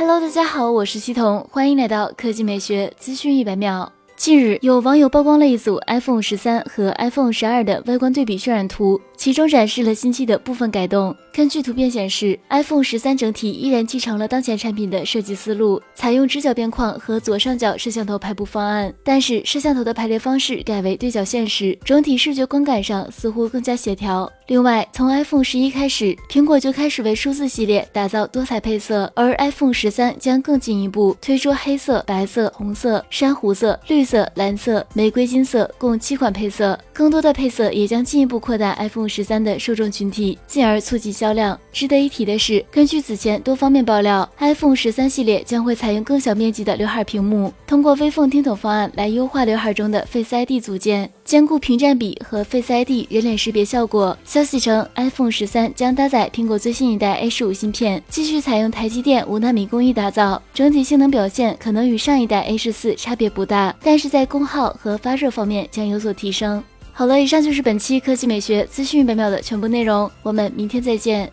Hello，大家好，我是西彤，欢迎来到科技美学资讯一百秒。近日，有网友曝光了一组 iPhone 十三和 iPhone 十二的外观对比渲染图，其中展示了新机的部分改动。根据图片显示，iPhone 十三整体依然继承了当前产品的设计思路，采用直角边框和左上角摄像头排布方案，但是摄像头的排列方式改为对角线时，整体视觉观感上似乎更加协调。另外，从 iPhone 十一开始，苹果就开始为数字系列打造多彩配色，而 iPhone 十三将更进一步推出黑色、白色、红色、珊瑚色、绿色、蓝色、玫瑰金色共七款配色。更多的配色也将进一步扩大 iPhone 十三的受众群体，进而促进销量。值得一提的是，根据此前多方面爆料，iPhone 十三系列将会采用更小面积的刘海屏幕，通过微缝听筒方案来优化刘海中的 Face ID 组件，兼顾屏占比和 Face ID 人脸识别效果。消息称，iPhone 十三将搭载苹果最新一代 A 十五芯片，继续采用台积电五纳米工艺打造，整体性能表现可能与上一代 A 十四差别不大，但是在功耗和发热方面将有所提升。好了，以上就是本期科技美学资讯本秒的全部内容，我们明天再见。